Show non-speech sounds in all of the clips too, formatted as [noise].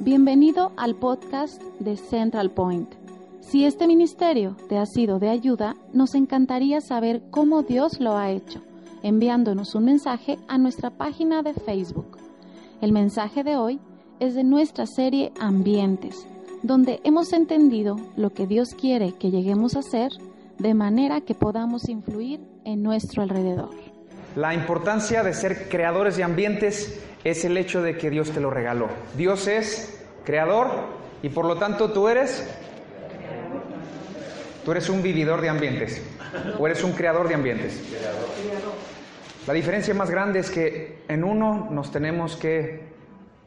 Bienvenido al podcast de Central Point. Si este ministerio te ha sido de ayuda, nos encantaría saber cómo Dios lo ha hecho, enviándonos un mensaje a nuestra página de Facebook. El mensaje de hoy es de nuestra serie Ambientes, donde hemos entendido lo que Dios quiere que lleguemos a ser de manera que podamos influir en nuestro alrededor. La importancia de ser creadores de ambientes es el hecho de que Dios te lo regaló. Dios es creador y por lo tanto tú eres tú eres un vividor de ambientes o eres un creador de ambientes. La diferencia más grande es que en uno nos tenemos que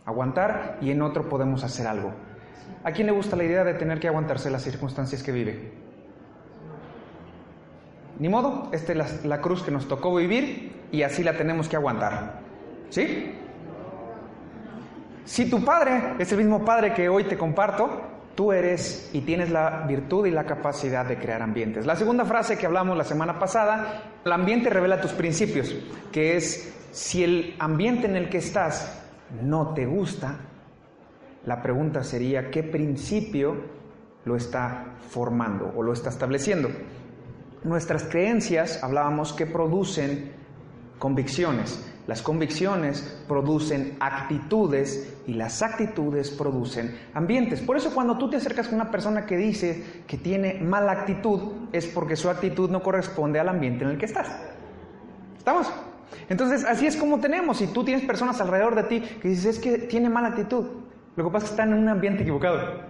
aguantar y en otro podemos hacer algo. ¿A quién le gusta la idea de tener que aguantarse las circunstancias que vive? Ni modo, esta es la, la cruz que nos tocó vivir y así la tenemos que aguantar. ¿Sí? Si tu padre es el mismo padre que hoy te comparto, tú eres y tienes la virtud y la capacidad de crear ambientes. La segunda frase que hablamos la semana pasada, el ambiente revela tus principios, que es si el ambiente en el que estás no te gusta, la pregunta sería, ¿qué principio lo está formando o lo está estableciendo? Nuestras creencias, hablábamos, que producen convicciones. Las convicciones producen actitudes y las actitudes producen ambientes. Por eso cuando tú te acercas con una persona que dice que tiene mala actitud, es porque su actitud no corresponde al ambiente en el que estás. ¿Estamos? Entonces, así es como tenemos. Si tú tienes personas alrededor de ti que dices, es que tiene mala actitud, lo que pasa es que están en un ambiente equivocado.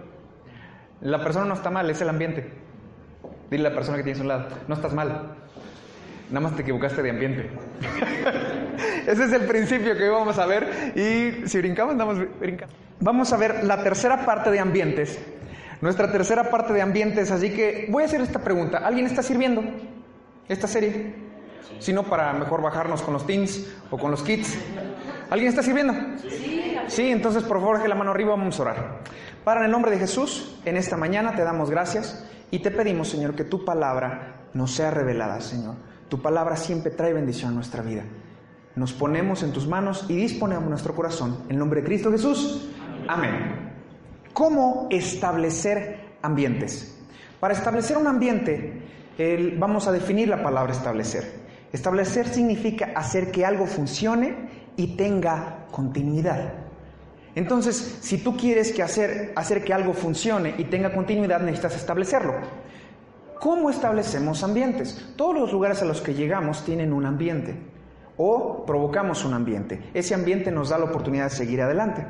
La persona no está mal, es el ambiente. Dile a la persona que tienes a un lado, no estás mal, nada más te equivocaste de ambiente. [laughs] [laughs] Ese es el principio que vamos a ver y si brincamos, andamos brincando. Vamos a ver la tercera parte de ambientes. Nuestra tercera parte de ambientes, así que voy a hacer esta pregunta. ¿Alguien está sirviendo esta serie? Si no, para mejor bajarnos con los teens o con los kids. ¿Alguien está sirviendo? Sí. Sí, entonces por favor, que la mano arriba, vamos a orar. Para en el nombre de Jesús, en esta mañana te damos gracias y te pedimos, Señor, que tu palabra nos sea revelada, Señor. Tu palabra siempre trae bendición a nuestra vida. Nos ponemos en tus manos y disponemos nuestro corazón. En nombre de Cristo Jesús. Amén. ¿Cómo establecer ambientes? Para establecer un ambiente, vamos a definir la palabra establecer. Establecer significa hacer que algo funcione y tenga continuidad. Entonces, si tú quieres que hacer, hacer que algo funcione y tenga continuidad, necesitas establecerlo. ¿Cómo establecemos ambientes? Todos los lugares a los que llegamos tienen un ambiente o provocamos un ambiente. Ese ambiente nos da la oportunidad de seguir adelante.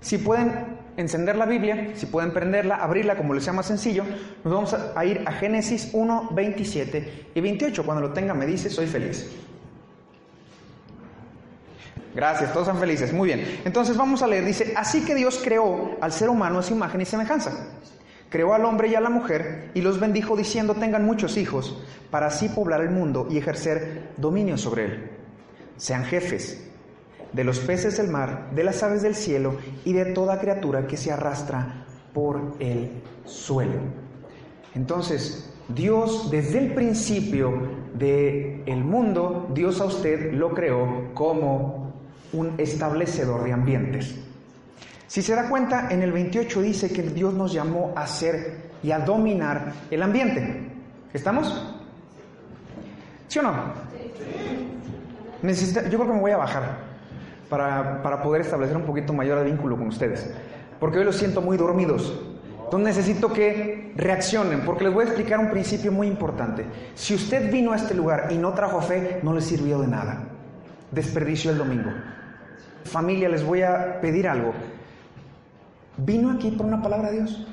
Si pueden encender la Biblia, si pueden prenderla, abrirla como les sea más sencillo, nos vamos a ir a Génesis 1, 27 y 28. Cuando lo tenga me dice, soy feliz. Gracias, todos son felices. Muy bien. Entonces vamos a leer. Dice, así que Dios creó al ser humano a su imagen y semejanza. Creó al hombre y a la mujer y los bendijo diciendo tengan muchos hijos para así poblar el mundo y ejercer dominio sobre él. Sean jefes de los peces del mar, de las aves del cielo y de toda criatura que se arrastra por el suelo. Entonces, Dios desde el principio del el mundo, Dios a usted lo creó como un establecedor de ambientes. Si se da cuenta, en el 28 dice que Dios nos llamó a ser y a dominar el ambiente. ¿Estamos? ¿Sí o no? Necesita, yo creo que me voy a bajar para, para poder establecer un poquito mayor vínculo con ustedes. Porque hoy los siento muy dormidos. Entonces necesito que reaccionen, porque les voy a explicar un principio muy importante. Si usted vino a este lugar y no trajo fe, no le sirvió de nada. Desperdicio el domingo. Familia, les voy a pedir algo. ¿Vino aquí por una palabra de Dios?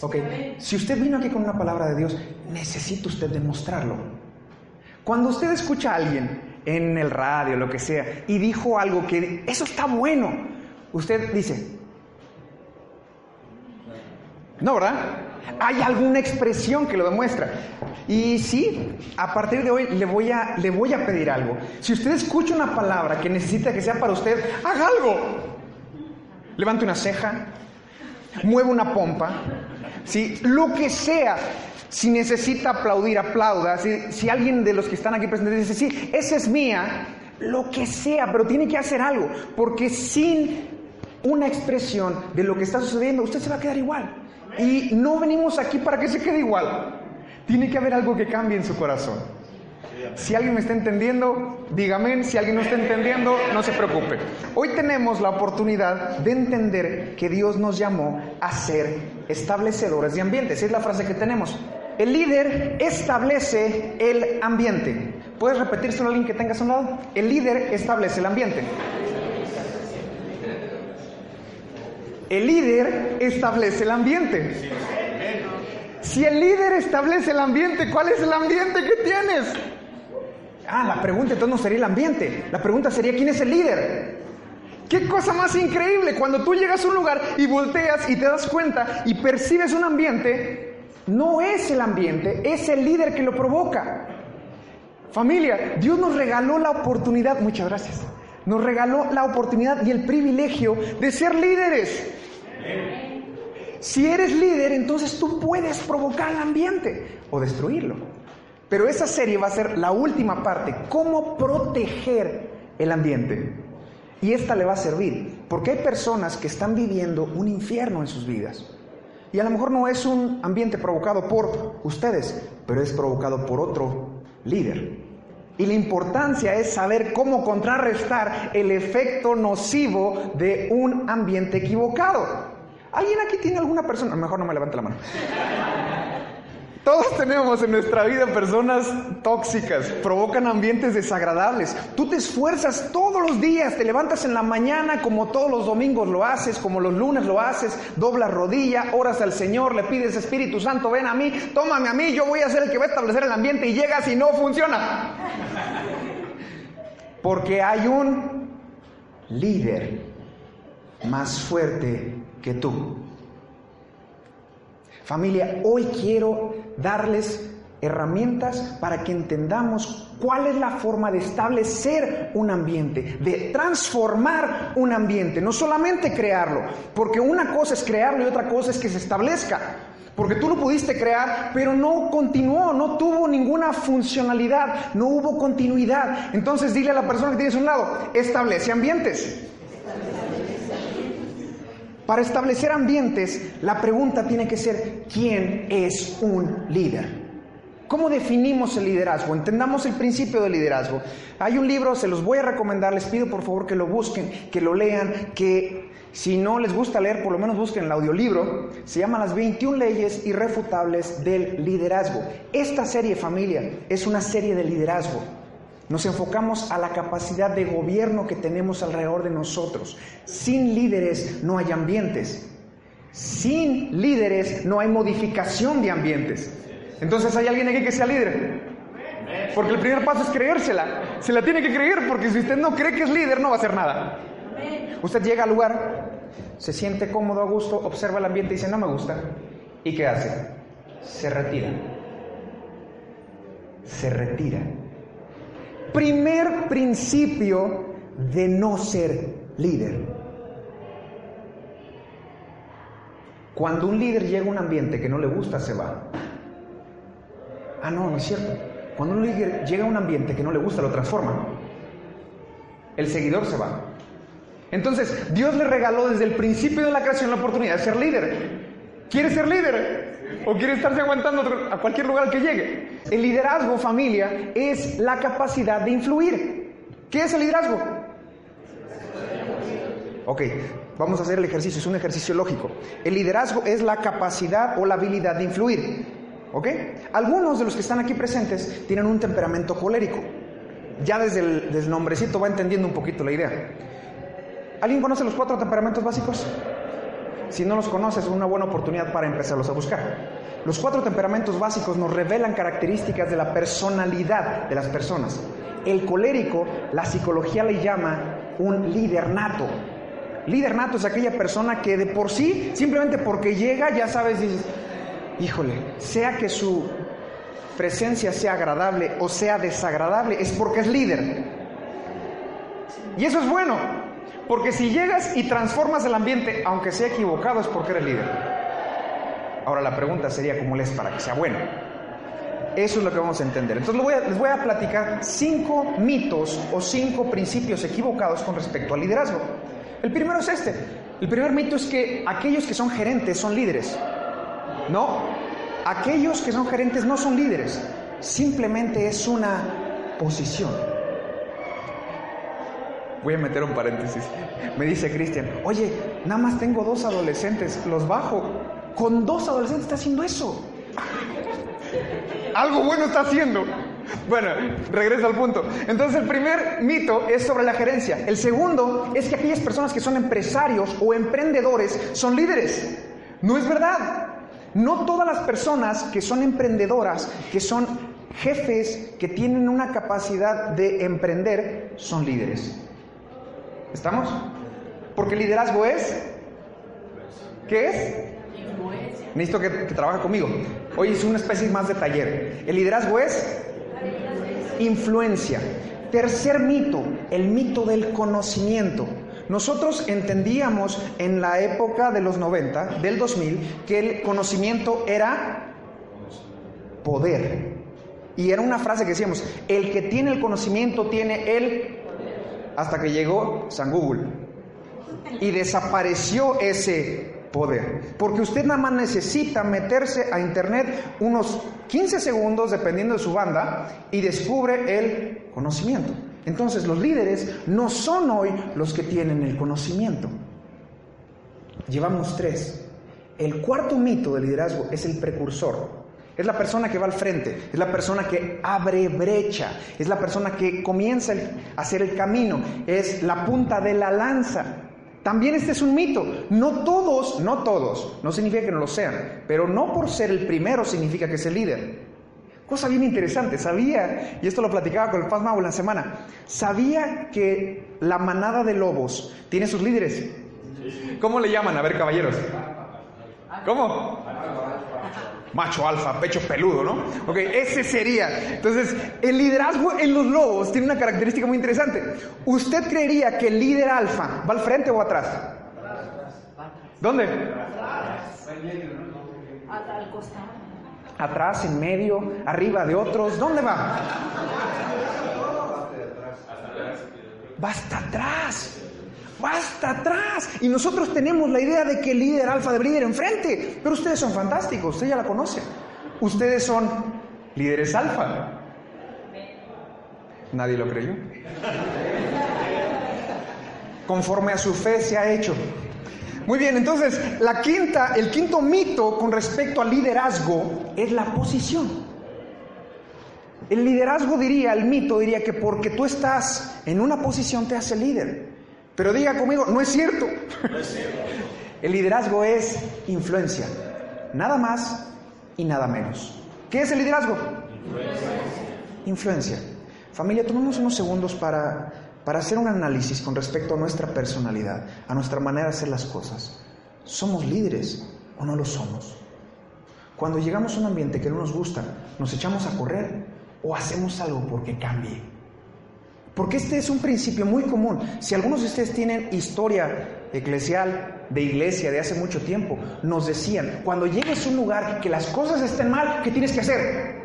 Ok, si usted vino aquí con una palabra de Dios, necesita usted demostrarlo. Cuando usted escucha a alguien en el radio, lo que sea, y dijo algo que eso está bueno, usted dice, no, ¿verdad? Hay alguna expresión que lo demuestra. Y sí, a partir de hoy le voy a, le voy a pedir algo. Si usted escucha una palabra que necesita que sea para usted, haga algo. Levante una ceja, mueve una pompa, ¿sí? lo que sea. Si necesita aplaudir, aplauda. Si, si alguien de los que están aquí presentes dice, sí, esa es mía, lo que sea, pero tiene que hacer algo, porque sin una expresión de lo que está sucediendo, usted se va a quedar igual. Y no venimos aquí para que se quede igual. Tiene que haber algo que cambie en su corazón. Si alguien me está entendiendo, dígame. Si alguien no está entendiendo, no se preocupe. Hoy tenemos la oportunidad de entender que Dios nos llamó a ser establecedores de ambientes. Es la frase que tenemos. El líder establece el ambiente. ¿Puedes repetírselo a alguien que tengas a un lado? El líder establece el ambiente. El líder establece el ambiente. Si el líder establece el ambiente, ¿cuál es el ambiente que tienes? Ah, la pregunta entonces no sería el ambiente. La pregunta sería ¿quién es el líder? Qué cosa más increíble cuando tú llegas a un lugar y volteas y te das cuenta y percibes un ambiente, no es el ambiente, es el líder que lo provoca. Familia, Dios nos regaló la oportunidad, muchas gracias, nos regaló la oportunidad y el privilegio de ser líderes. Si eres líder, entonces tú puedes provocar el ambiente o destruirlo. Pero esa serie va a ser la última parte, cómo proteger el ambiente. Y esta le va a servir, porque hay personas que están viviendo un infierno en sus vidas. Y a lo mejor no es un ambiente provocado por ustedes, pero es provocado por otro líder. Y la importancia es saber cómo contrarrestar el efecto nocivo de un ambiente equivocado. ¿Alguien aquí tiene alguna persona? Mejor no me levante la mano. Todos tenemos en nuestra vida personas tóxicas, provocan ambientes desagradables. Tú te esfuerzas todos los días, te levantas en la mañana como todos los domingos lo haces, como los lunes lo haces, doblas rodilla, oras al Señor, le pides Espíritu Santo, ven a mí, tómame a mí, yo voy a ser el que va a establecer el ambiente y llegas y no funciona. Porque hay un líder más fuerte que tú. Familia, hoy quiero darles herramientas para que entendamos cuál es la forma de establecer un ambiente, de transformar un ambiente, no solamente crearlo, porque una cosa es crearlo y otra cosa es que se establezca. Porque tú lo pudiste crear, pero no continuó, no tuvo ninguna funcionalidad, no hubo continuidad. Entonces dile a la persona que tienes a un lado, establece ambientes. Para establecer ambientes, la pregunta tiene que ser, ¿quién es un líder? ¿Cómo definimos el liderazgo? Entendamos el principio del liderazgo. Hay un libro, se los voy a recomendar, les pido por favor que lo busquen, que lo lean, que si no les gusta leer, por lo menos busquen el audiolibro. Se llama Las 21 leyes irrefutables del liderazgo. Esta serie, familia, es una serie de liderazgo. Nos enfocamos a la capacidad de gobierno que tenemos alrededor de nosotros. Sin líderes no hay ambientes. Sin líderes no hay modificación de ambientes. Entonces, ¿hay alguien aquí que sea líder? Porque el primer paso es creérsela. Se la tiene que creer porque si usted no cree que es líder no va a hacer nada. Usted llega al lugar, se siente cómodo, a gusto, observa el ambiente y dice, no me gusta. ¿Y qué hace? Se retira. Se retira primer principio de no ser líder. Cuando un líder llega a un ambiente que no le gusta, se va. Ah, no, no es cierto. Cuando un líder llega a un ambiente que no le gusta, lo transforma. El seguidor se va. Entonces, Dios le regaló desde el principio de la creación la oportunidad de ser líder. ¿Quiere ser líder? ¿O quiere estarse aguantando a cualquier lugar que llegue? El liderazgo, familia, es la capacidad de influir. ¿Qué es el liderazgo? Ok, vamos a hacer el ejercicio, es un ejercicio lógico. El liderazgo es la capacidad o la habilidad de influir. ¿Ok? Algunos de los que están aquí presentes tienen un temperamento colérico. Ya desde el, desde el nombrecito va entendiendo un poquito la idea. ¿Alguien conoce los cuatro temperamentos básicos? Si no los conoces, es una buena oportunidad para empezarlos a buscar. Los cuatro temperamentos básicos nos revelan características de la personalidad de las personas. El colérico, la psicología le llama un líder nato. Líder nato es aquella persona que de por sí, simplemente porque llega, ya sabes, dices, híjole, sea que su presencia sea agradable o sea desagradable, es porque es líder. Y eso es bueno, porque si llegas y transformas el ambiente, aunque sea equivocado, es porque eres líder. Ahora la pregunta sería, ¿cómo le es para que sea bueno? Eso es lo que vamos a entender. Entonces les voy a platicar cinco mitos o cinco principios equivocados con respecto al liderazgo. El primero es este. El primer mito es que aquellos que son gerentes son líderes. No, aquellos que son gerentes no son líderes. Simplemente es una posición. Voy a meter un paréntesis. Me dice Cristian, oye, nada más tengo dos adolescentes, los bajo. Con dos adolescentes está haciendo eso. Algo bueno está haciendo. Bueno, regreso al punto. Entonces el primer mito es sobre la gerencia. El segundo es que aquellas personas que son empresarios o emprendedores son líderes. No es verdad. No todas las personas que son emprendedoras, que son jefes, que tienen una capacidad de emprender, son líderes. ¿Estamos? Porque liderazgo es... ¿Qué es? Necesito que, que trabaje conmigo. Hoy es una especie más de taller. El liderazgo es influencia. Tercer mito, el mito del conocimiento. Nosotros entendíamos en la época de los 90, del 2000, que el conocimiento era poder. Y era una frase que decíamos, el que tiene el conocimiento tiene el... Hasta que llegó San Google. Y desapareció ese poder. Porque usted nada más necesita meterse a internet unos 15 segundos, dependiendo de su banda, y descubre el conocimiento. Entonces los líderes no son hoy los que tienen el conocimiento. Llevamos tres. El cuarto mito del liderazgo es el precursor. Es la persona que va al frente, es la persona que abre brecha, es la persona que comienza a hacer el camino, es la punta de la lanza. También este es un mito. No todos, no todos, no significa que no lo sean, pero no por ser el primero significa que es el líder. Cosa bien interesante, sabía, y esto lo platicaba con el Paz Mau en la semana, sabía que la manada de lobos tiene sus líderes. ¿Cómo le llaman? A ver, caballeros. ¿Cómo? Macho alfa, pecho peludo, ¿no? Ok, ese sería. Entonces, el liderazgo en los lobos tiene una característica muy interesante. ¿Usted creería que el líder alfa va al frente o atrás? ¿Dónde? Atrás, en medio, arriba de otros. ¿Dónde va? Va hasta atrás. Va hasta atrás. Y nosotros tenemos la idea de que el líder alfa debería ir enfrente. Pero ustedes son fantásticos, usted ya la conoce. Ustedes son líderes alfa. Nadie lo creyó. Conforme a su fe se ha hecho. Muy bien, entonces la quinta, el quinto mito con respecto al liderazgo es la posición. El liderazgo diría, el mito diría que porque tú estás en una posición te hace líder. Pero diga conmigo, no es cierto. El liderazgo es influencia, nada más y nada menos. ¿Qué es el liderazgo? Influencia. Familia, tomemos unos segundos para, para hacer un análisis con respecto a nuestra personalidad, a nuestra manera de hacer las cosas. ¿Somos líderes o no lo somos? Cuando llegamos a un ambiente que no nos gusta, ¿nos echamos a correr o hacemos algo porque cambie? Porque este es un principio muy común. Si algunos de ustedes tienen historia eclesial de iglesia de hace mucho tiempo, nos decían, cuando llegues a un lugar que las cosas estén mal, ¿qué tienes que hacer?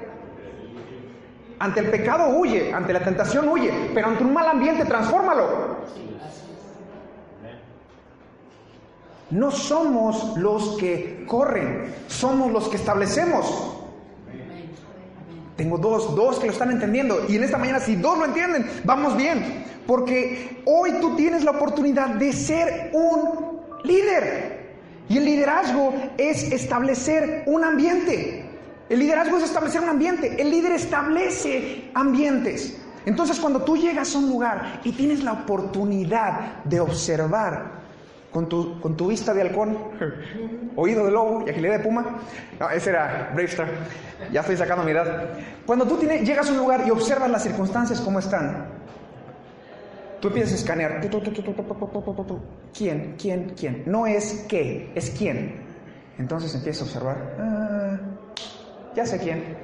Ante el pecado huye, ante la tentación huye, pero ante un mal ambiente transfórmalo. No somos los que corren, somos los que establecemos. Tengo dos, dos que lo están entendiendo. Y en esta mañana, si dos lo entienden, vamos bien. Porque hoy tú tienes la oportunidad de ser un líder. Y el liderazgo es establecer un ambiente. El liderazgo es establecer un ambiente. El líder establece ambientes. Entonces cuando tú llegas a un lugar y tienes la oportunidad de observar con tu, con tu vista de halcón, oído de lobo y agilidad de puma. No, ese era Bravestar. Ya estoy sacando mi edad. Cuando tú tienes, llegas a un lugar y observas las circunstancias como están, tú empiezas a escanear. ¿Quién? ¿Quién? ¿Quién? No es qué, es quién. Entonces empiezas a observar. Ah, ya sé quién.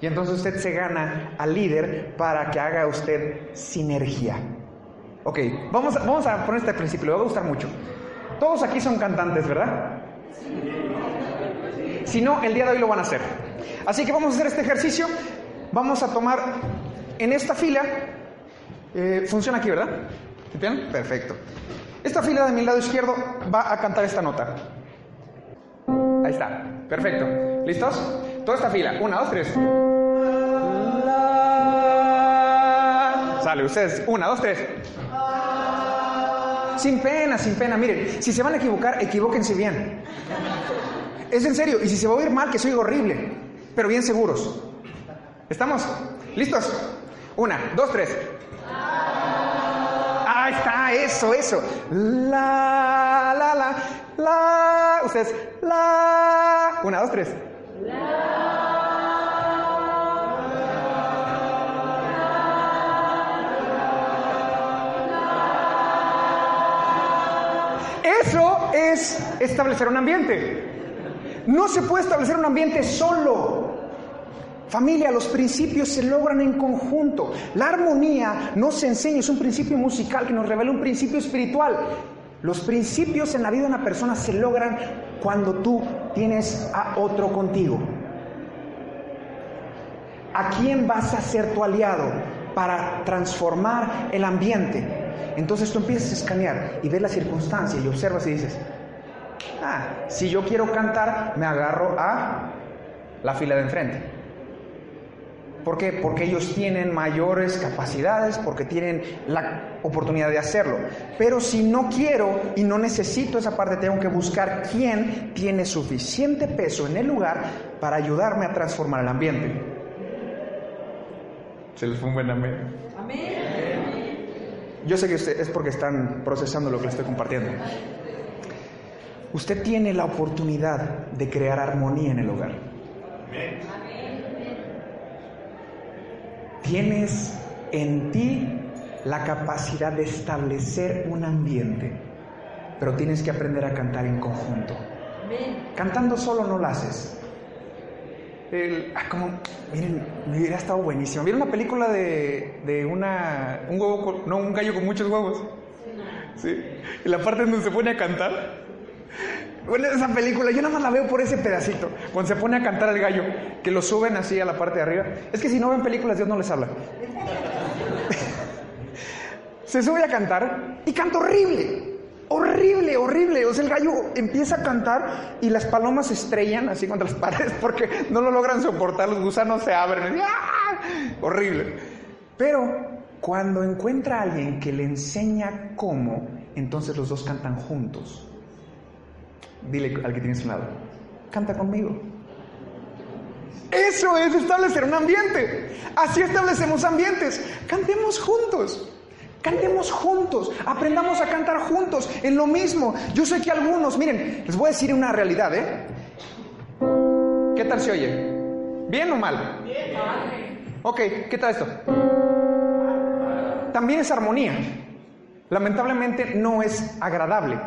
Y entonces usted se gana al líder para que haga usted sinergia. Ok, vamos a, vamos a poner este principio, le va a gustar mucho. Todos aquí son cantantes, ¿verdad? Si no, el día de hoy lo van a hacer. Así que vamos a hacer este ejercicio. Vamos a tomar en esta fila. Eh, funciona aquí, ¿verdad? ¿Bien? Perfecto. Esta fila de mi lado izquierdo va a cantar esta nota. Ahí está. Perfecto. ¿Listos? Toda esta fila. Una, dos, tres. Sale, ustedes. Una, dos, tres. Sin pena, sin pena. Miren, si se van a equivocar, equivóquense bien. Es en serio. Y si se va a oír mal, que soy horrible. Pero bien seguros. ¿Estamos? ¿Listos? Una, dos, tres. Ahí está, eso, eso. La, la, la, la. Ustedes, la. Una, dos, tres. Eso es establecer un ambiente. No se puede establecer un ambiente solo. Familia, los principios se logran en conjunto. La armonía no se enseña, es un principio musical que nos revela un principio espiritual. Los principios en la vida de una persona se logran cuando tú tienes a otro contigo. ¿A quién vas a ser tu aliado para transformar el ambiente? Entonces tú empiezas a escanear y ves la circunstancia y observas y dices, ah, si yo quiero cantar, me agarro a la fila de enfrente. ¿Por qué? Porque ellos tienen mayores capacidades, porque tienen la oportunidad de hacerlo. Pero si no quiero y no necesito esa parte, tengo que buscar quién tiene suficiente peso en el lugar para ayudarme a transformar el ambiente. Se les fue un buen amén. Yo sé que es porque están procesando lo que les estoy compartiendo. Usted tiene la oportunidad de crear armonía en el hogar. Tienes en ti la capacidad de establecer un ambiente, pero tienes que aprender a cantar en conjunto. Cantando solo no lo haces. Ah, como, miren, hubiera estado buenísimo. ¿Vieron una película de, de una, un huevo, no, un gallo con muchos huevos? Sí. Y la parte donde se pone a cantar. Bueno, esa película, yo nada más la veo por ese pedacito. Cuando se pone a cantar el gallo, que lo suben así a la parte de arriba. Es que si no ven películas, Dios no les habla. [laughs] se sube a cantar y canta horrible. Horrible, horrible. O sea, el gallo empieza a cantar y las palomas se estrellan así contra las [laughs] paredes porque no lo logran soportar. Los gusanos se abren. ¡Ah! Horrible. Pero cuando encuentra a alguien que le enseña cómo, entonces los dos cantan juntos. Dile al que tienes su lado, canta conmigo. Eso es establecer un ambiente. Así establecemos ambientes. Cantemos juntos. Cantemos juntos, aprendamos a cantar juntos en lo mismo. Yo sé que algunos, miren, les voy a decir una realidad, ¿eh? ¿Qué tal se oye? ¿Bien o mal? Bien. Ok, ¿qué tal esto? También es armonía. Lamentablemente no es agradable,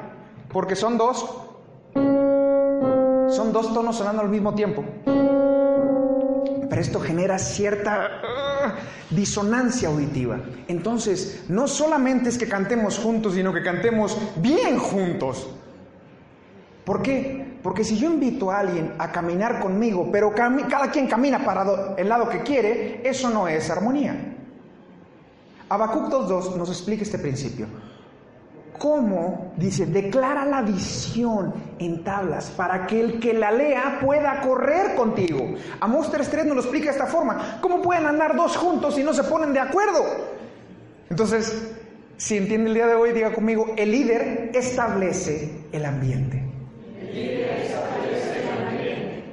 porque son dos son dos tonos sonando al mismo tiempo. Pero esto genera cierta disonancia auditiva. Entonces, no solamente es que cantemos juntos, sino que cantemos bien juntos. ¿Por qué? Porque si yo invito a alguien a caminar conmigo, pero cada quien camina para el lado que quiere, eso no es armonía. Habacuc 2.2 nos explica este principio cómo, dice, declara la visión en tablas para que el que la lea pueda correr contigo. Amos 3.3 nos lo explica de esta forma. ¿Cómo pueden andar dos juntos si no se ponen de acuerdo? Entonces, si entiende el día de hoy, diga conmigo, el líder establece el ambiente. El líder establece el ambiente.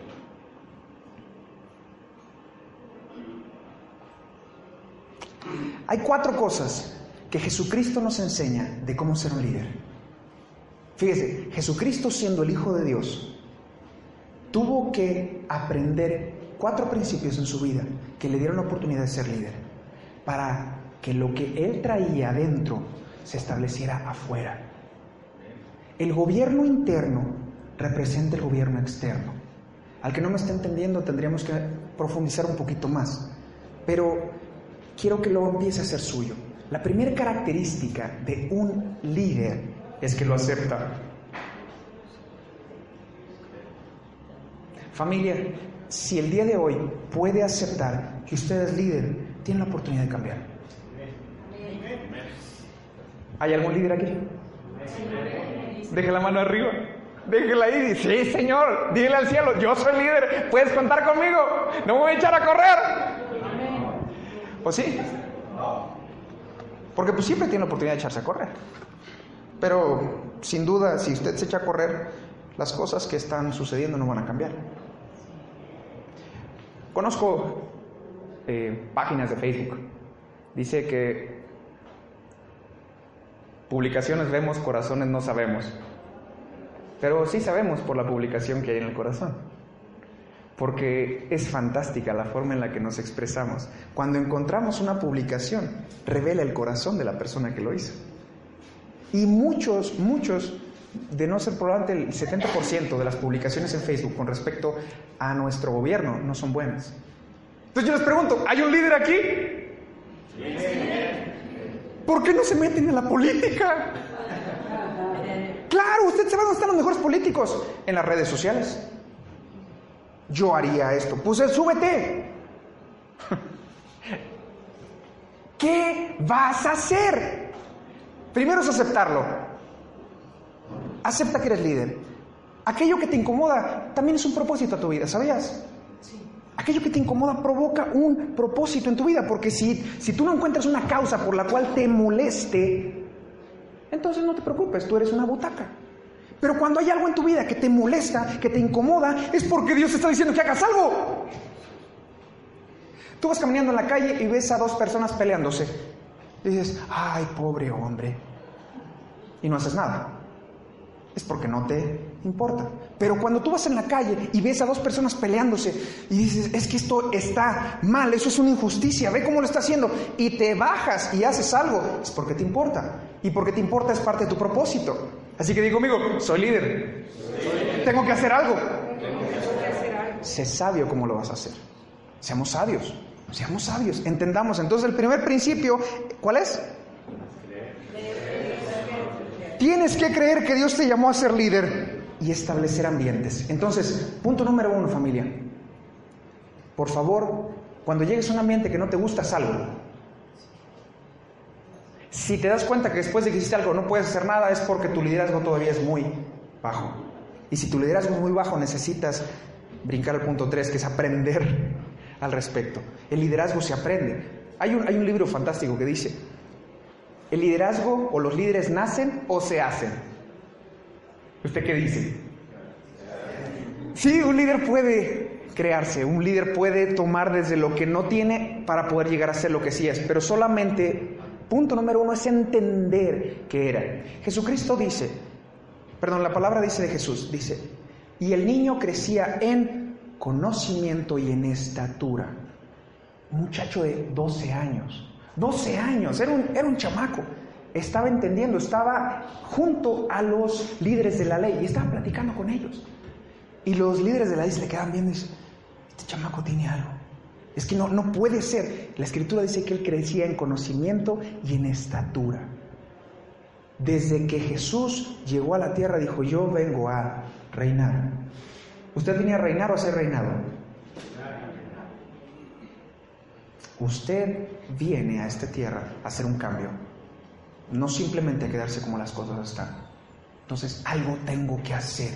Hay cuatro cosas que Jesucristo nos enseña de cómo ser un líder. Fíjese, Jesucristo siendo el Hijo de Dios, tuvo que aprender cuatro principios en su vida que le dieron la oportunidad de ser líder, para que lo que él traía adentro se estableciera afuera. El gobierno interno representa el gobierno externo. Al que no me está entendiendo tendríamos que profundizar un poquito más, pero quiero que lo empiece a ser suyo. La primera característica de un líder es que lo acepta. Familia, si el día de hoy puede aceptar que usted es líder, tiene la oportunidad de cambiar. ¿Hay algún líder aquí? Deje la mano arriba. Déjela ahí. Sí, Señor. Dile al cielo, yo soy líder. Puedes contar conmigo. No me voy a echar a correr. ¿O sí? Porque pues siempre tiene la oportunidad de echarse a correr. Pero sin duda, si usted se echa a correr, las cosas que están sucediendo no van a cambiar. Conozco eh, páginas de Facebook. Dice que publicaciones vemos, corazones no sabemos. Pero sí sabemos por la publicación que hay en el corazón. Porque es fantástica la forma en la que nos expresamos. Cuando encontramos una publicación, revela el corazón de la persona que lo hizo. Y muchos, muchos, de no ser probablemente el 70% de las publicaciones en Facebook con respecto a nuestro gobierno no son buenas. Entonces yo les pregunto, ¿hay un líder aquí? ¿Por qué no se meten en la política? Claro, usted sabe dónde están los mejores políticos. En las redes sociales. Yo haría esto. Pues súbete. ¿Qué vas a hacer? Primero es aceptarlo. Acepta que eres líder. Aquello que te incomoda también es un propósito a tu vida, ¿sabías? Aquello que te incomoda provoca un propósito en tu vida, porque si, si tú no encuentras una causa por la cual te moleste, entonces no te preocupes, tú eres una butaca. Pero cuando hay algo en tu vida que te molesta, que te incomoda, es porque Dios está diciendo que hagas algo. Tú vas caminando en la calle y ves a dos personas peleándose. Dices, ay, pobre hombre. Y no haces nada es porque no te importa. Pero cuando tú vas en la calle y ves a dos personas peleándose y dices, es que esto está mal, eso es una injusticia, ve cómo lo está haciendo, y te bajas y haces algo, es porque te importa. Y porque te importa es parte de tu propósito. Así que digo conmigo, soy líder. Tengo que hacer algo. Sé sabio cómo lo vas a hacer. Seamos sabios. Seamos sabios. Entendamos. Entonces el primer principio, ¿cuál es? Tienes que creer que Dios te llamó a ser líder y establecer ambientes. Entonces, punto número uno, familia. Por favor, cuando llegues a un ambiente que no te gusta, salgo. Si te das cuenta que después de que hiciste algo no puedes hacer nada, es porque tu liderazgo todavía es muy bajo. Y si tu liderazgo es muy bajo, necesitas brincar al punto tres, que es aprender al respecto. El liderazgo se aprende. Hay un, hay un libro fantástico que dice, ¿El liderazgo o los líderes nacen o se hacen? ¿Usted qué dice? Sí, un líder puede crearse, un líder puede tomar desde lo que no tiene para poder llegar a ser lo que sí es, pero solamente, punto número uno, es entender qué era. Jesucristo dice, perdón, la palabra dice de Jesús, dice, y el niño crecía en conocimiento y en estatura. Un muchacho de 12 años 12 años, era un, era un chamaco. Estaba entendiendo, estaba junto a los líderes de la ley y estaba platicando con ellos. Y los líderes de la ley se le quedan viendo y dicen, este chamaco tiene algo. Es que no, no puede ser. La escritura dice que él crecía en conocimiento y en estatura. Desde que Jesús llegó a la tierra dijo, yo vengo a reinar. ¿Usted venía a reinar o a ser reinado? Usted viene a esta tierra a hacer un cambio, no simplemente a quedarse como las cosas están. Entonces, algo tengo que hacer.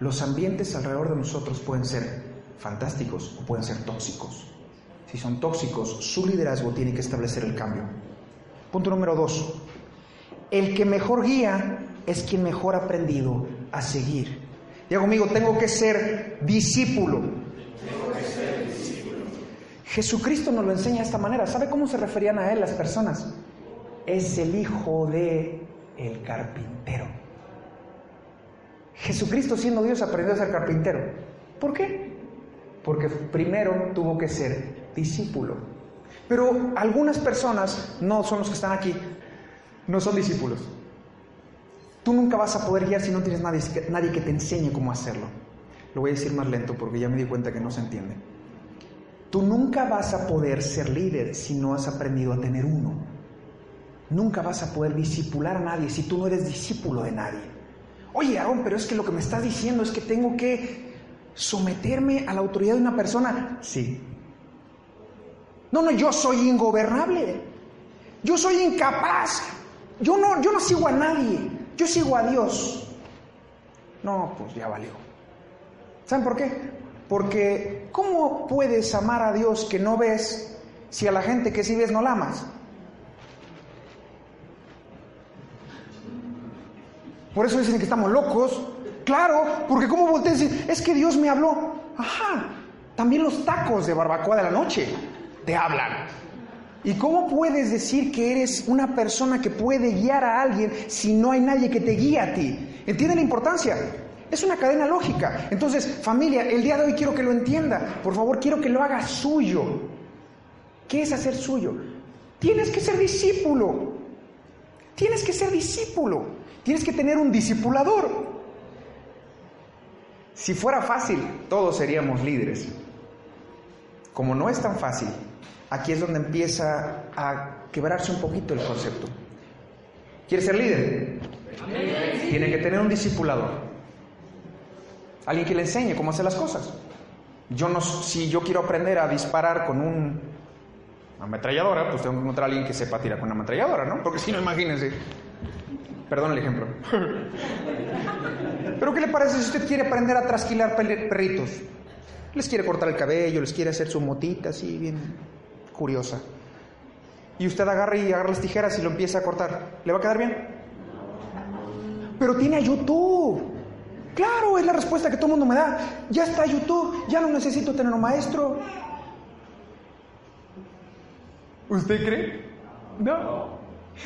Los ambientes alrededor de nosotros pueden ser fantásticos o pueden ser tóxicos. Si son tóxicos, su liderazgo tiene que establecer el cambio. Punto número dos. El que mejor guía es quien mejor ha aprendido a seguir. Diga conmigo, tengo que ser discípulo. Jesucristo nos lo enseña de esta manera. ¿Sabe cómo se referían a él las personas? Es el hijo de el carpintero. Jesucristo siendo Dios aprendió a ser carpintero. ¿Por qué? Porque primero tuvo que ser discípulo. Pero algunas personas, no son los que están aquí, no son discípulos. Tú nunca vas a poder guiar si no tienes nadie, nadie que te enseñe cómo hacerlo. Lo voy a decir más lento porque ya me di cuenta que no se entiende. Tú nunca vas a poder ser líder si no has aprendido a tener uno. Nunca vas a poder discipular a nadie si tú no eres discípulo de nadie. Oye, Aarón, pero es que lo que me estás diciendo es que tengo que someterme a la autoridad de una persona. Sí. No, no, yo soy ingobernable. Yo soy incapaz. Yo no, yo no sigo a nadie. Yo sigo a Dios. No, pues ya valió. ¿Saben por qué? Porque ¿cómo puedes amar a Dios que no ves si a la gente que sí ves no la amas? Por eso dicen que estamos locos. Claro, porque ¿cómo volteas y es que Dios me habló? Ajá, también los tacos de barbacoa de la noche te hablan. ¿Y cómo puedes decir que eres una persona que puede guiar a alguien si no hay nadie que te guíe a ti? ¿Entienden la importancia? Es una cadena lógica. Entonces, familia, el día de hoy quiero que lo entienda. Por favor, quiero que lo haga suyo. ¿Qué es hacer suyo? Tienes que ser discípulo. Tienes que ser discípulo. Tienes que tener un discipulador. Si fuera fácil, todos seríamos líderes. Como no es tan fácil, aquí es donde empieza a quebrarse un poquito el concepto. ¿Quieres ser líder? Tiene que tener un discipulador. Alguien que le enseñe cómo hacer las cosas. Yo no, si yo quiero aprender a disparar con un, una ametralladora, pues tengo que encontrar a alguien que sepa tirar con una ametralladora, ¿no? Porque si no, imagínense. Perdón el ejemplo. Pero ¿qué le parece si usted quiere aprender a trasquilar perritos? Les quiere cortar el cabello, les quiere hacer su motita así, bien curiosa. Y usted agarra y agarra las tijeras y lo empieza a cortar. ¿Le va a quedar bien? Pero tiene a YouTube. Claro, es la respuesta que todo el mundo me da. Ya está YouTube, ya no necesito tener un maestro. ¿Usted cree? No.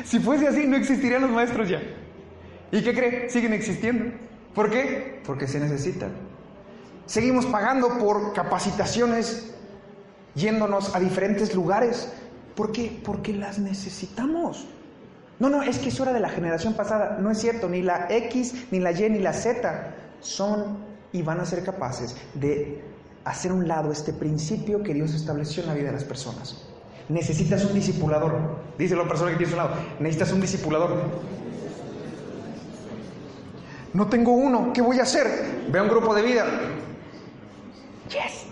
Si fuese así, no existirían los maestros ya. ¿Y qué cree? Siguen existiendo. ¿Por qué? Porque se necesitan. Seguimos pagando por capacitaciones, yéndonos a diferentes lugares. ¿Por qué? Porque las necesitamos. No, no, es que es hora de la generación pasada. No es cierto, ni la X, ni la Y, ni la Z son y van a ser capaces de hacer un lado este principio que Dios estableció en la vida de las personas. Necesitas un discipulador. Dice la persona que tiene a su lado, necesitas un discipulador. No tengo uno, ¿qué voy a hacer? Ve a un grupo de vida. Yes.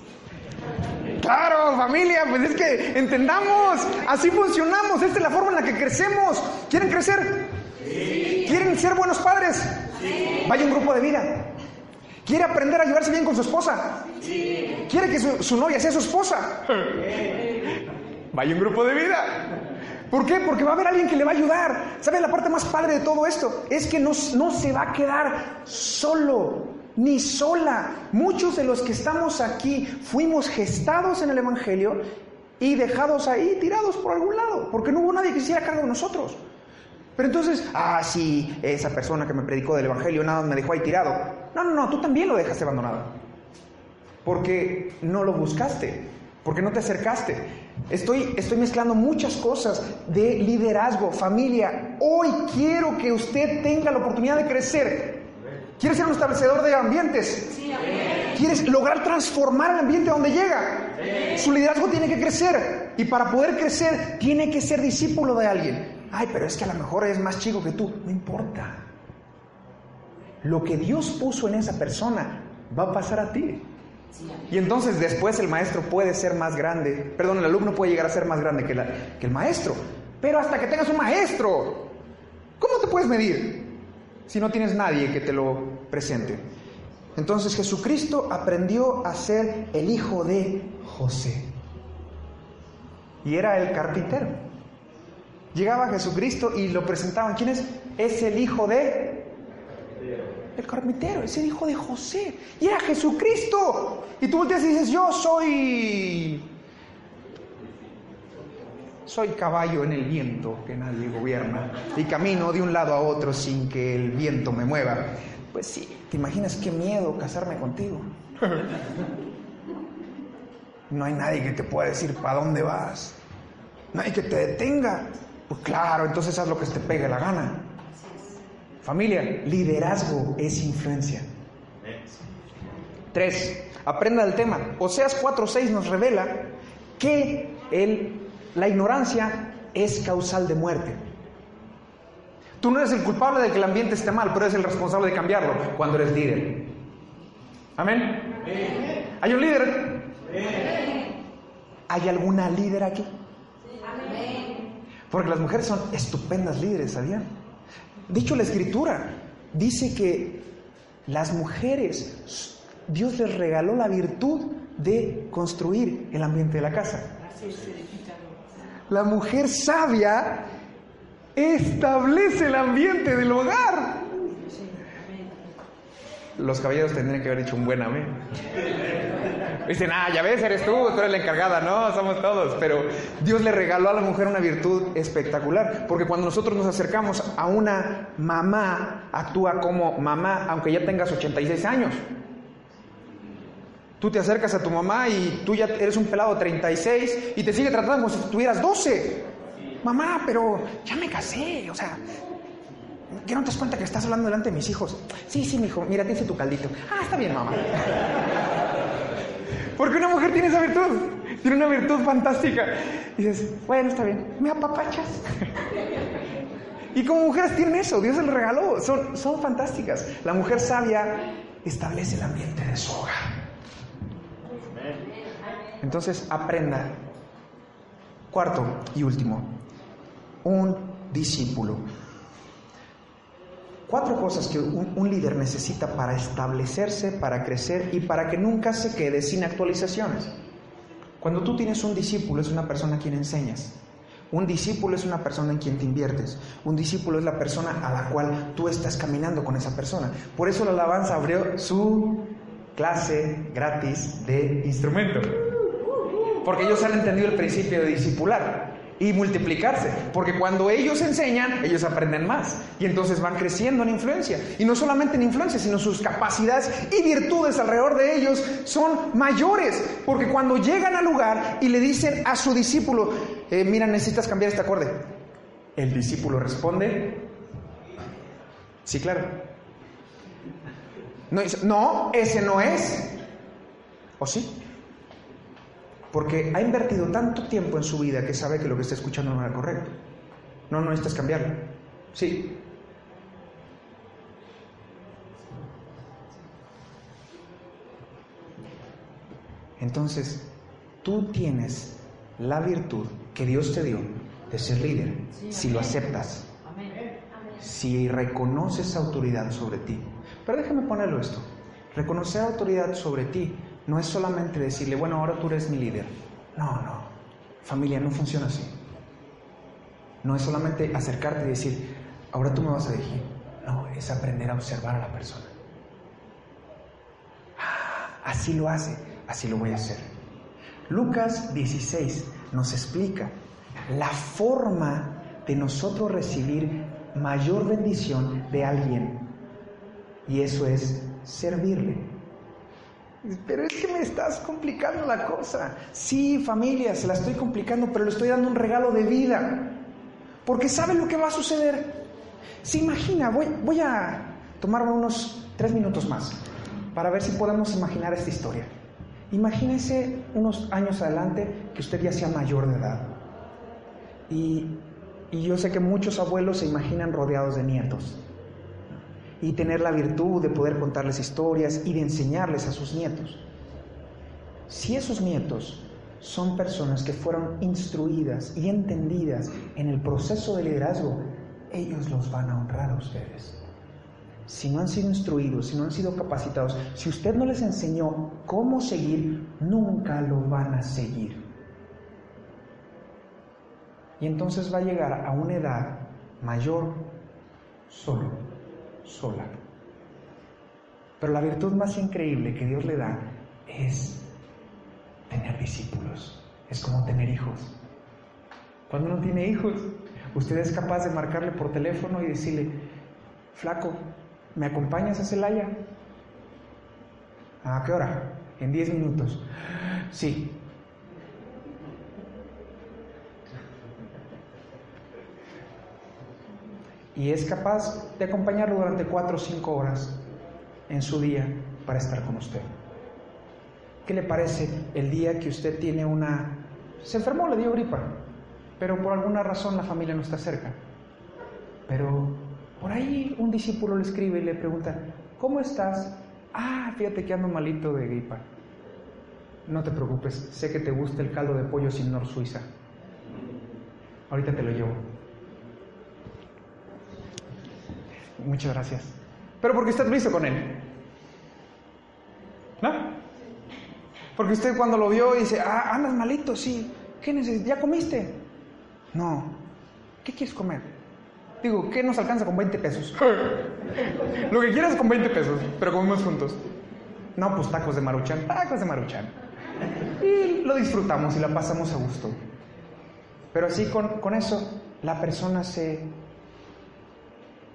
Claro, familia, pues es que entendamos, así funcionamos, esta es la forma en la que crecemos. ¿Quieren crecer? ¿Quieren ser buenos padres? Vaya un grupo de vida. ¿Quiere aprender a llevarse bien con su esposa? ¿Quiere que su, novia sea su esposa? Vaya un grupo de vida. ¿Por qué? Porque va a haber alguien que le va a ayudar. ¿Sabe la parte más padre de todo esto? Es que no, no se va a quedar solo ni sola. Muchos de los que estamos aquí fuimos gestados en el Evangelio y dejados ahí tirados por algún lado, porque no hubo nadie que hiciera cargo de nosotros. Pero entonces, ah, sí, esa persona que me predicó del Evangelio nada me dejó ahí tirado. No, no, no, tú también lo dejaste abandonado. Porque no lo buscaste, porque no te acercaste. Estoy, estoy mezclando muchas cosas de liderazgo, familia. Hoy quiero que usted tenga la oportunidad de crecer ¿Quieres ser un establecedor de ambientes? ¿Quieres lograr transformar el ambiente donde llega? Su liderazgo tiene que crecer. Y para poder crecer, tiene que ser discípulo de alguien. Ay, pero es que a lo mejor es más chico que tú. No importa. Lo que Dios puso en esa persona va a pasar a ti. Y entonces después el maestro puede ser más grande. Perdón, el alumno puede llegar a ser más grande que, el maestro. Pero hasta que tengas un maestro, ¿cómo te puedes medir? si no tienes nadie que te lo presente. Entonces Jesucristo aprendió a ser el hijo de José. Y era el carpintero. Llegaba Jesucristo y lo presentaban. ¿Quién es? Es el hijo de... El carpintero, es el hijo de José. Y era Jesucristo. Y tú volteas y dices, yo soy soy caballo en el viento que nadie gobierna y camino de un lado a otro sin que el viento me mueva. Pues sí, ¿te imaginas qué miedo casarme contigo? [laughs] No hay nadie que te pueda decir para dónde vas. Nadie que te detenga. Pues claro, entonces haz lo que te pegue la gana. Familia, liderazgo es influencia. Tres, aprenda el tema. Oseas 4.6 nos revela que el, la ignorancia es causal de muerte. Tú no eres el culpable de que el ambiente esté mal, pero eres el responsable de cambiarlo cuando eres líder. Amén. ¿Hay un líder? ¿Hay alguna líder aquí? Porque las mujeres son estupendas líderes, ¿sabían? Dicho la escritura, dice que las mujeres, Dios les regaló la virtud de construir el ambiente de la casa. La mujer sabia establece el ambiente del hogar. Los caballeros tendrían que haber dicho un buen amén. Dicen, ah, ya ves, eres tú, tú eres la encargada. No, somos todos. Pero Dios le regaló a la mujer una virtud espectacular. Porque cuando nosotros nos acercamos a una mamá, actúa como mamá, aunque ya tengas 86 años. Tú te acercas a tu mamá y tú ya eres un pelado de 36 y te sigue tratando como si tuvieras 12. Mamá, pero ya me casé, o sea, ¿qué no te das cuenta que estás hablando delante de mis hijos? Sí, sí, mi hijo, mira, dice tu caldito. Ah, está bien, mamá. [laughs] Porque una mujer tiene esa virtud, tiene una virtud fantástica. Y dices, bueno, está bien, me apapachas. Y como mujeres tienen eso, Dios lo regaló, son, son fantásticas. La mujer sabia establece el ambiente de su hogar. Entonces aprenda. Cuarto y último, un discípulo. Cuatro cosas que un, líder necesita para establecerse, para crecer y para que nunca se quede sin actualizaciones. Cuando tú tienes un discípulo es una persona a quien enseñas. Un discípulo es una persona en quien te inviertes. Un discípulo es la persona a la cual tú estás caminando con esa persona. Por eso la alabanza abrió su clase gratis de instrumento. Porque ellos han entendido el principio de discipular y multiplicarse. Porque cuando ellos enseñan, ellos aprenden más. Y entonces van creciendo en influencia. Y no solamente en influencia, sino sus capacidades y virtudes alrededor de ellos son mayores. Porque cuando llegan al lugar y le dicen a su discípulo, eh, mira, necesitas cambiar este acorde. El discípulo responde, sí, claro. No, no ese no es. ¿O sí? Porque ha invertido tanto tiempo en su vida que sabe que lo que está escuchando no era correcto. No, no necesitas cambiarlo. Sí. Entonces, tú tienes la virtud que Dios te dio de ser líder, si lo aceptas, si reconoces autoridad sobre ti. Pero déjame ponerlo esto. Reconocer autoridad sobre ti no es solamente decirle, bueno, ahora tú eres mi líder. No, no. Familia, no funciona así. No es solamente acercarte y decir, ahora tú me vas a dirigir. No, es aprender a observar a la persona. Ah, así lo hace, así lo voy a hacer. Lucas 16 nos explica la forma de nosotros recibir mayor bendición de alguien. Y eso es servirle. Pero es que me estás complicando la cosa. Sí, familia, se la estoy complicando, pero le estoy dando un regalo de vida. Porque sabe lo que va a suceder. Se imagina, voy, voy a tomarme unos tres minutos más para ver si podemos imaginar esta historia. Imagínese unos años adelante que usted ya sea mayor de edad. Y, y yo sé que muchos abuelos se imaginan rodeados de nietos y tener la virtud de poder contarles historias y de enseñarles a sus nietos. Si esos nietos son personas que fueron instruidas y entendidas en el proceso de liderazgo, ellos los van a honrar a ustedes. Si no han sido instruidos, si no han sido capacitados, si usted no les enseñó cómo seguir, nunca lo van a seguir. Y entonces va a llegar a una edad mayor solo sola. Pero la virtud más increíble que Dios le da es tener discípulos. Es como tener hijos. Cuando uno tiene hijos, usted es capaz de marcarle por teléfono y decirle, flaco, ¿Me acompañas a Celaya? ¿A qué hora? En 10 minutos. Sí. Y es capaz de acompañarlo durante 4 o 5 horas en su día para estar con usted. ¿Qué le parece el día que usted tiene una... Se enfermó, le dio gripa, pero por alguna razón la familia no está cerca. Pero por ahí un discípulo le escribe y le pregunta, ¿cómo estás? Ah, fíjate que ando malito de gripa. No te preocupes, sé que te gusta el caldo de pollo sin nor suiza. Ahorita te lo llevo. Muchas gracias. Pero porque usted lo hizo con él. ¿No? Porque usted cuando lo vio dice, ah, andas malito, sí. ¿Qué necesitas? ¿Ya comiste? No. ¿Qué quieres comer? Digo, ¿qué nos alcanza con 20 pesos? [laughs] Lo que quieras con 20 pesos, pero comemos juntos. No, pues tacos de maruchan, tacos de maruchan. Y lo disfrutamos y la pasamos a gusto. Pero así con, con eso, la persona se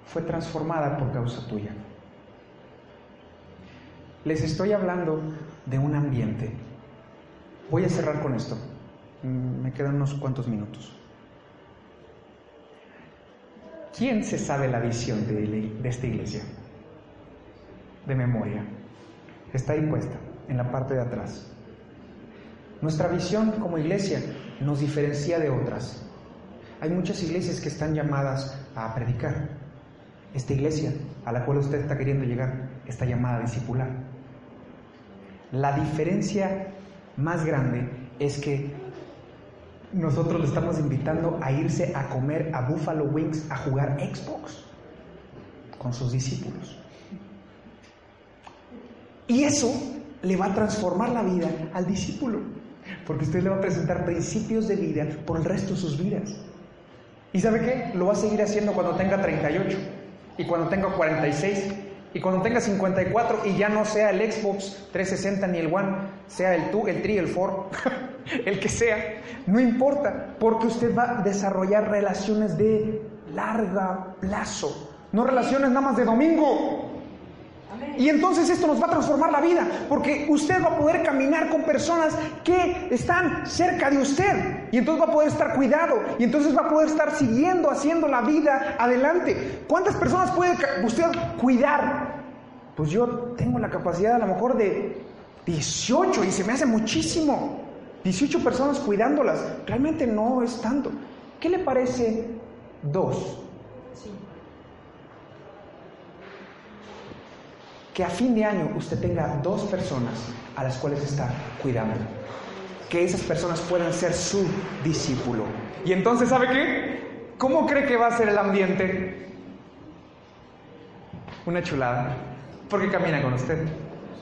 fue transformada por causa tuya. Les estoy hablando de un ambiente. Voy a cerrar con esto. Mm, me quedan unos cuantos minutos. ¿Quién se sabe la visión de, de esta iglesia? De memoria. Está ahí puesta, en la parte de atrás. Nuestra visión como iglesia nos diferencia de otras. Hay muchas iglesias que están llamadas a predicar. Esta iglesia a la cual usted está queriendo llegar está llamada a discipular. La diferencia más grande es que nosotros le estamos invitando a irse a comer a Buffalo Wings a jugar Xbox con sus discípulos. Y eso le va a transformar la vida al discípulo, porque usted le va a presentar principios de vida por el resto de sus vidas. ¿Y sabe qué? Lo va a seguir haciendo cuando tenga 38 y cuando tenga 46 y cuando tenga 54 y ya no sea el Xbox 360 ni el One, sea el 2, el 3, el 4, [laughs] el que sea, no importa, porque usted va a desarrollar relaciones de larga plazo, no relaciones nada más de domingo. Y entonces esto nos va a transformar la vida, porque usted va a poder caminar con personas que están cerca de usted. Y entonces va a poder estar cuidado. Y entonces va a poder estar siguiendo, haciendo la vida adelante. ¿Cuántas personas puede usted cuidar? Pues yo tengo la capacidad a lo mejor de 18 y se me hace muchísimo. 18 personas cuidándolas. Realmente no es tanto. ¿Qué le parece dos? Que a fin de año usted tenga dos personas a las cuales está cuidando. Que esas personas puedan ser su discípulo. Y entonces, ¿sabe qué? ¿Cómo cree que va a ser el ambiente? Una chulada. Porque camina con usted.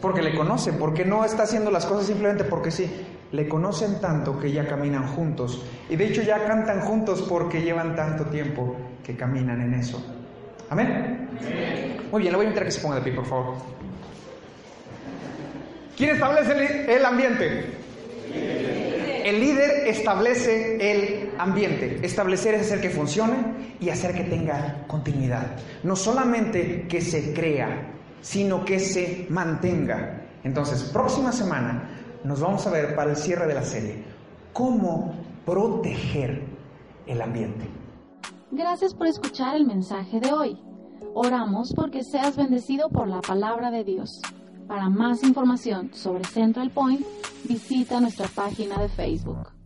Porque le conocen. Porque no está haciendo las cosas simplemente porque sí. Le conocen tanto que ya caminan juntos. Y de hecho ya cantan juntos porque llevan tanto tiempo que caminan en eso. Amén. Muy bien, le voy a invitar a que se ponga de pie, por favor. ¿Quién establece el ambiente? El líder establece el ambiente. Establecer es hacer que funcione y hacer que tenga continuidad. No solamente que se crea, sino que se mantenga. Entonces, próxima semana nos vamos a ver para el cierre de la serie cómo proteger el ambiente. Gracias por escuchar el mensaje de hoy. Oramos porque seas bendecido por la palabra de Dios. Para más información sobre Central Point, visita nuestra página de Facebook.